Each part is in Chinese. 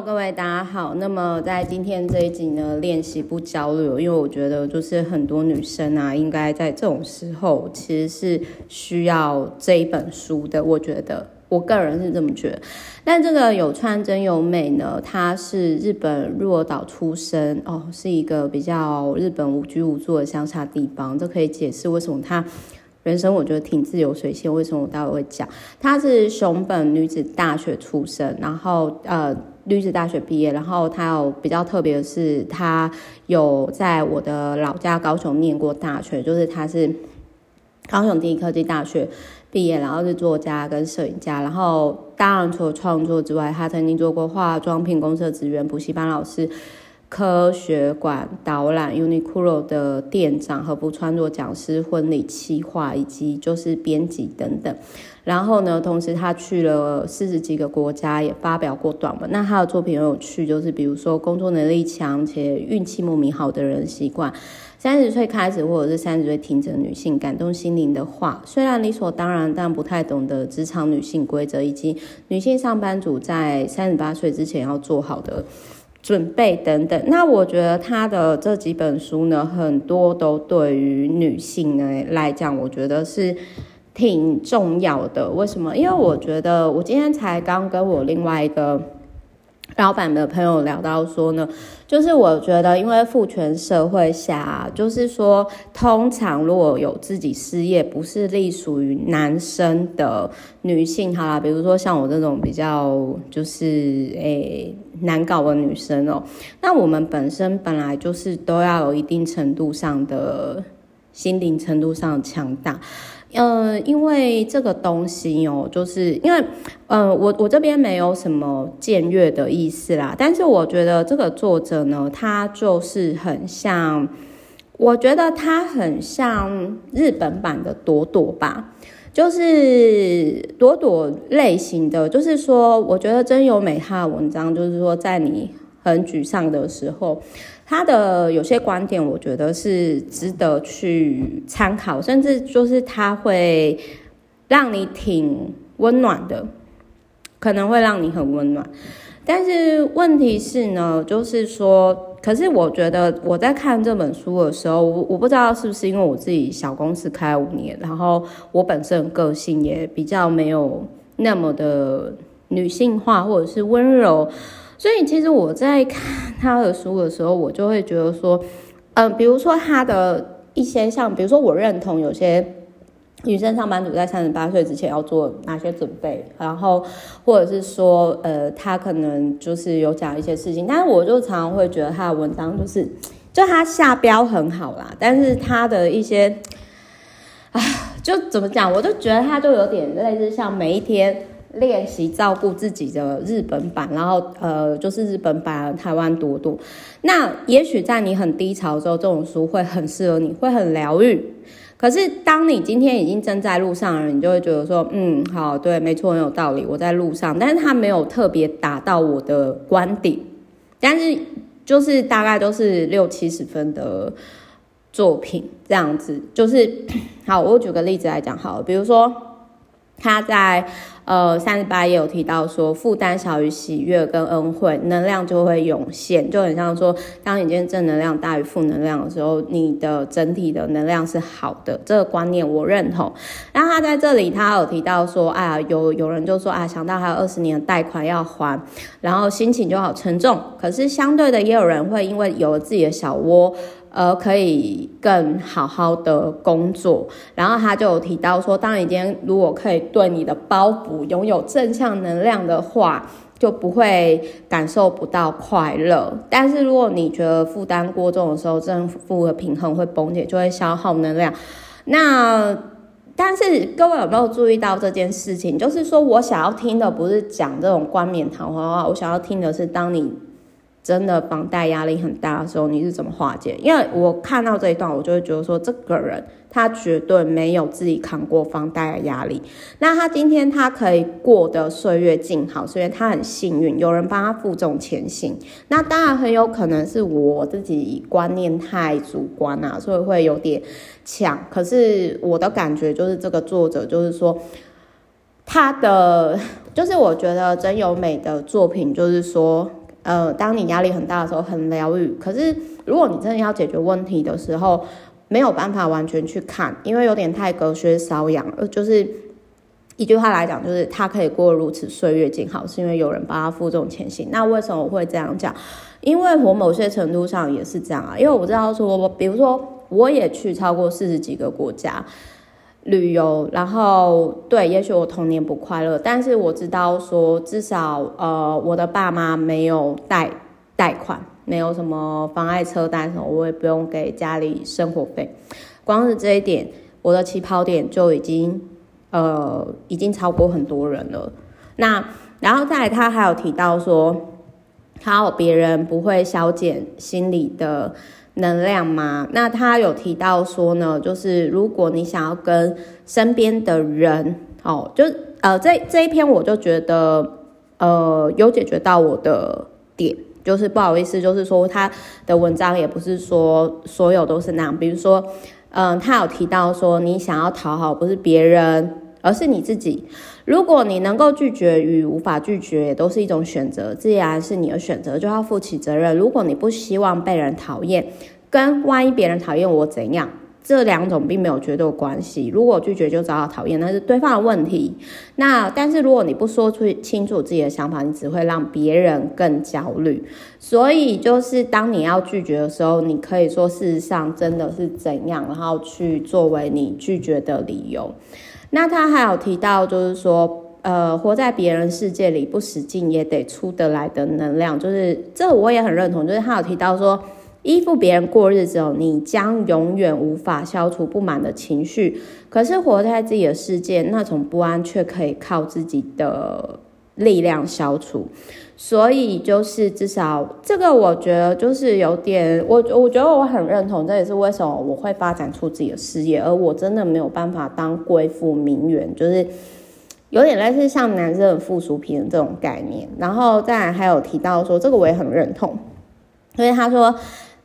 各位大家好。那么在今天这一集呢，练习不焦虑，因为我觉得就是很多女生啊，应该在这种时候其实是需要这一本书的。我觉得，我个人是这么觉得。但这个有川真由美呢，她是日本鹿儿岛出生哦，是一个比较日本无拘无束的乡下地方，这可以解释为什么她人生我觉得挺自由随性。为什么我待会会讲？她是熊本女子大学出身，然后呃。女子大学毕业，然后他有比较特别的是，他有在我的老家高雄念过大学，就是他是高雄第一科技大学毕业，然后是作家跟摄影家，然后当然除了创作之外，他曾经做过化妆品公司的职员、补习班老师、科学馆导览、Uniqlo 的店长、和不穿作讲师、婚礼企划以及就是编辑等等。然后呢，同时他去了四十几个国家，也发表过短文。那他的作品很有趣，就是比如说工作能力强且运气莫名好的人习惯，三十岁开始或者是三十岁停止女性感动心灵的话，虽然理所当然，但不太懂得职场女性规则，以及女性上班族在三十八岁之前要做好的准备等等。那我觉得他的这几本书呢，很多都对于女性呢来讲，我觉得是。挺重要的，为什么？因为我觉得我今天才刚跟我另外一个老板的朋友聊到说呢，就是我觉得因为父权社会下，就是说通常如果有自己事业不是隶属于男生的女性，好啦，比如说像我这种比较就是诶、难搞的女生哦、那我们本身本来就是都要有一定程度上的心灵程度上的强大。呃，因为这个东西哦，就是因为，呃，我我这边没有什么僭越的意思啦，但是我觉得这个作者呢，他就是很像，我觉得他很像日本版的朵朵吧，就是朵朵类型的，就是说，我觉得真由美他的文章，就是说，在你很沮丧的时候。他的有些观点，我觉得是值得去参考，甚至就是他会让你挺温暖的，可能会让你很温暖。但是问题是呢，就是说，可是我觉得我在看这本书的时候，我我不知道是不是因为我自己小公司开五年，然后我本身个性也比较没有那么的女性化或者是温柔。所以其实我在看他的书的时候，我就会觉得说，嗯、比如说他的一些像，比如说我认同有些女生上班族在三十八岁之前要做哪些准备，然后或者是说，呃，他可能就是有讲一些事情，但是我就常常会觉得他的文章就是，就他下标很好啦，但是他的一些，啊，就怎么讲，我就觉得他就有点类似像每一天。练习照顾自己的日本版，然后呃，就是日本版台湾朵朵。那也许在你很低潮的时候，这种书会很适合你，会很疗愈。可是当你今天已经正在路上了，你就会觉得说，嗯，好，对，没错，很有道理，我在路上。但是他没有特别打到我的观点，但是就是大概都是六七十分的作品这样子。就是好，我举个例子来讲好了，比如说他在。呃，三十八页有提到说，负担小于喜悦跟恩惠，能量就会涌现，就很像说，当你今天正能量大于负能量的时候，你的整体的能量是好的。这个观念我认同。然后他在这里，他有提到说，哎呀，有有人就说啊，想到还有二十年的贷款要还，然后心情就好沉重。可是相对的，也有人会因为有了自己的小窝。呃，可以更好好的工作。然后他就有提到说，当你今天如果可以对你的包袱拥有正向能量的话，就不会感受不到快乐。但是如果你觉得负担过重的时候，正负的平衡会崩解，就会消耗能量。那但是各位有没有注意到这件事情？就是说我想要听的不是讲这种冠冕堂皇的话，我想要听的是当你。真的房贷压力很大的时候，你是怎么化解？因为我看到这一段，我就会觉得说，这个人他绝对没有自己扛过房贷的压力。那他今天他可以过得岁月静好，是因为他很幸运，有人帮他负重前行。那当然很有可能是我自己观念太主观啊，所以会有点抢。可是我的感觉就是，这个作者就是说，他的就是我觉得真由美的作品就是说。呃，当你压力很大的时候，很疗愈。可是如果你真的要解决问题的时候，没有办法完全去看，因为有点太隔靴搔痒了。就是一句话来讲，就是他可以过如此岁月静好，是因为有人帮他负重前行。那为什么我会这样讲？因为我某些程度上也是这样啊，因为我知道说，比如说我也去超过四十几个国家。旅游，然后对，也许我童年不快乐，但是我知道说，至少呃，我的爸妈没有贷贷款，没有什么妨碍车贷什么，我也不用给家里生活费。光是这一点，我的起跑点就已经呃，已经超过很多人了。那然后再来，他还有提到说，还有别人不会消减心理的。能量吗？那他有提到说呢，就是如果你想要跟身边的人，哦，就呃这这一篇我就觉得呃有解决到我的点，就是不好意思，就是说他的文章也不是说所有都是那样，比如说嗯、他有提到说你想要讨好不是别人，而是你自己。如果你能够拒绝与无法拒绝，也都是一种选择，既然是你的选择，就要负起责任。如果你不希望被人讨厌，跟万一别人讨厌我怎样，这两种并没有绝对关系。如果拒绝就遭到讨厌，那是对方的问题。那但是如果你不说出清楚自己的想法，你只会让别人更焦虑。所以就是当你要拒绝的时候，你可以说事实上真的是怎样，然后去作为你拒绝的理由。那他还有提到，就是说，呃，活在别人世界里不使劲也得出得来的能量，就是这我也很认同。就是他有提到说，依附别人过日子哦，你将永远无法消除不满的情绪。可是活在自己的世界，那种不安却可以靠自己的力量消除。所以就是至少这个，我觉得就是有点，我我觉得我很认同，这也是为什么我会发展出自己的事业，而我真的没有办法当贵妇名媛，就是有点类似像男生的附属品这种概念。然后再来还有提到说，这个我也很认同，所以他说，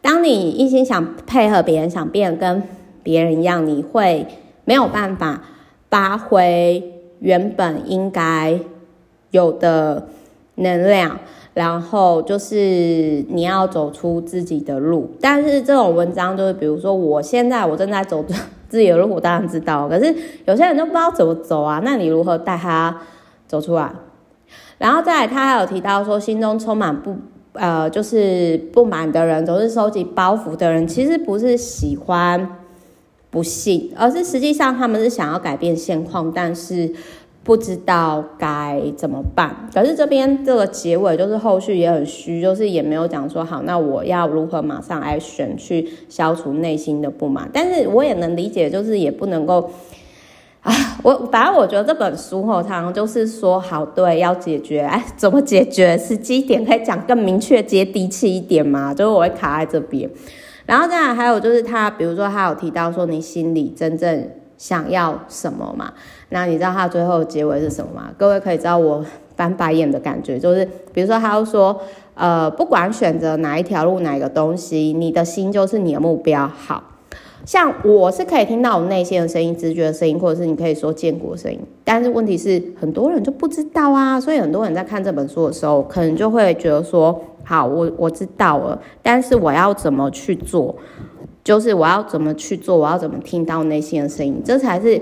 当你一心想配合别人，想变跟别人一样，你会没有办法发挥原本应该有的。能量，然后就是你要走出自己的路。但是这种文章就是，比如说我现在我正在走自己的路，我当然知道。可是有些人都不知道怎么走啊，那你如何带他走出来？然后再来，他还有提到说，心中充满不呃，就是不满的人，总是收集包袱的人，其实不是喜欢不幸，而是实际上他们是想要改变现况，但是。不知道该怎么办，可是这边这个结尾就是后续也很虚，就是也没有讲说好，那我要如何马上 action 去消除内心的不满。但是我也能理解，就是也不能够 啊，我反正我觉得这本书后常常就是说好，对，要解决，哎，怎么解决？时机点可以讲更明确、接地气一点嘛？就是我会卡在这边。然后再来还有就是他，比如说他有提到说你心里真正想要什么嘛？那你知道他最后的结尾是什么吗？各位可以知道我翻白眼的感觉，就是比如说他又说，呃，不管选择哪一条路，哪一个东西，你的心就是你的目标。好，像我是可以听到我内心的声音、直觉的声音，或者是你可以说见过声音，但是问题是很多人就不知道啊，所以很多人在看这本书的时候，可能就会觉得说，好，我我知道了，但是我要怎么去做？就是我要怎么去做？我要怎么听到内心的声音？这才是。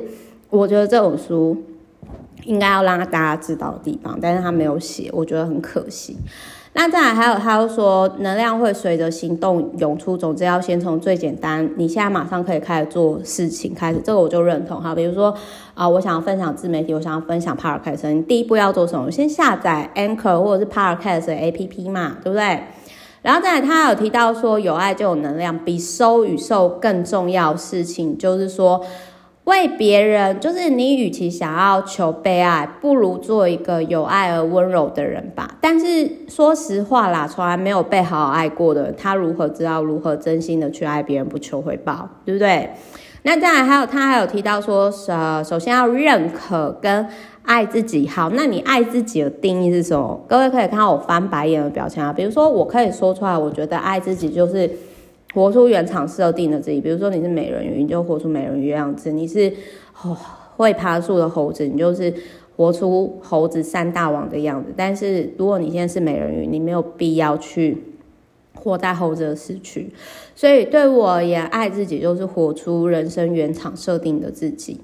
我觉得这本书应该要让大家知道的地方，但是他没有写，我觉得很可惜。那再来还有，他又说能量会随着行动涌出，总之要先从最简单，你现在马上可以开始做事情开始，这个我就认同哈。比如说啊、我想要分享自媒体，我想要分享 Podcast，你第一步要做什么？先下载 Anchor 或者是 Podcast 的 APP 嘛，对不对？然后再来，他有提到说有爱就有能量，比收与受更重要的事情就是说。为别人，就是你，与其想要求被爱，不如做一个有爱而温柔的人吧。但是说实话啦，从来没有被好好爱过的，他如何知道如何真心的去爱别人，不求回报，对不对？那再来还有，他还有提到说，呃，首先要认可跟爱自己。好，那你爱自己的定义是什么？各位可以看到我翻白眼的表情啊。比如说，我可以说出来，我觉得爱自己就是。活出原厂设定的自己，比如说你是美人鱼，你就活出美人鱼的样子；你是、哦、会爬树的猴子，你就是活出猴子三大王的样子。但是如果你现在是美人鱼，你没有必要去活在猴子的死去。所以对我而言，爱自己就是活出人生原厂设定的自己，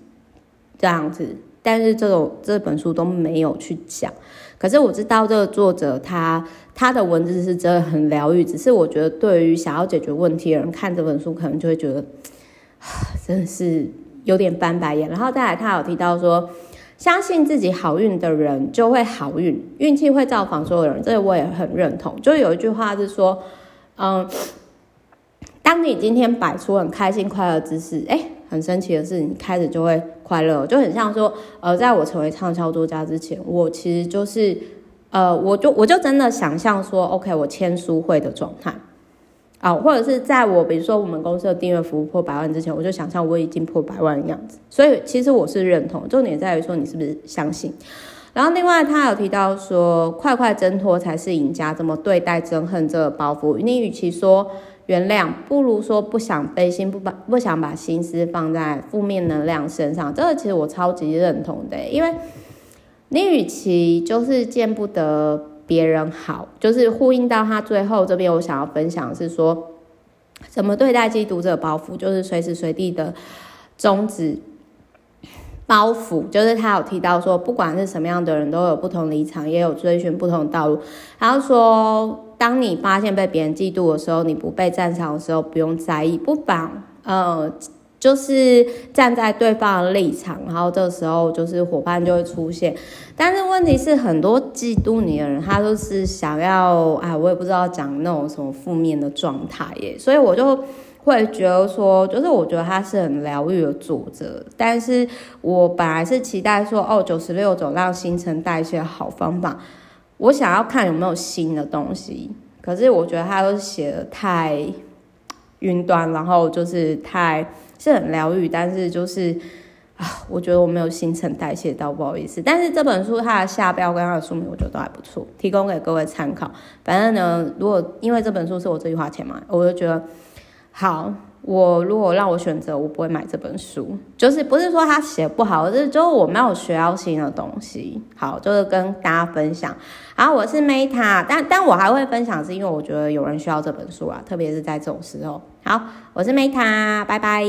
这样子。但是这种这本书都没有去讲。可是我知道这个作者他他的文字是真的很疗愈，只是我觉得对于想要解决问题的人看这本书，可能就会觉得，真的是有点翻白眼。然后再来，他有提到说，相信自己好运的人就会好运，运气会造访所有人，这个我也很认同。就有一句话是说，嗯，当你今天摆出很开心快乐姿势，哎。很神奇的是，你开始就会快乐，就很像说，呃，在我成为畅销作家之前，我其实就是，呃，我就我就真的想象说，OK，我签书会的状态，啊，或者是在我比如说我们公司的订阅服务破百万之前，我就想象我已经破百万的样子。所以其实我是认同，重点在于说你是不是相信。然后另外他有提到说，快快挣脱才是赢家，怎么对待憎恨这个包袱？你与其说。原谅不如说不想背心，不把不想把心思放在负面能量身上，这个其实我超级认同的，因为你与其就是见不得别人好，就是呼应到他最后这边，我想要分享是说，怎么对待嫉妒这个包袱，就是随时随地的终止包袱，就是他有提到说，不管是什么样的人都有不同立场，也有追寻不同的道路，然后说。当你发现被别人嫉妒的时候，你不被赞赏的时候，不用在意，不妨呃，就是站在对方的立场，然后这时候就是伙伴就会出现。但是问题是，很多嫉妒你的人，他都是想要，哎，我也不知道讲那种什么负面的状态耶，所以我就会觉得说，就是我觉得他是很疗愈的作者，但是我本来是期待说，哦，九十六种让新陈代谢好方法。我想要看有没有新的东西，可是我觉得他都写的太云端，然后就是太是很疗愈，但是就是啊，我觉得我没有新陈代谢到，不好意思。但是这本书它的下标跟它的书名，我觉得都还不错，提供给各位参考。反正呢，如果因为这本书是我自己花钱买，我就觉得好。我如果让我选择，我不会买这本书。就是不是说他写不好，是就是我没有学到新的东西。好，就是跟大家分享。好，我是 Meta，但但我还会分享，是因为我觉得有人需要这本书啊，特别是在这种时候。好，我是 Meta，拜拜。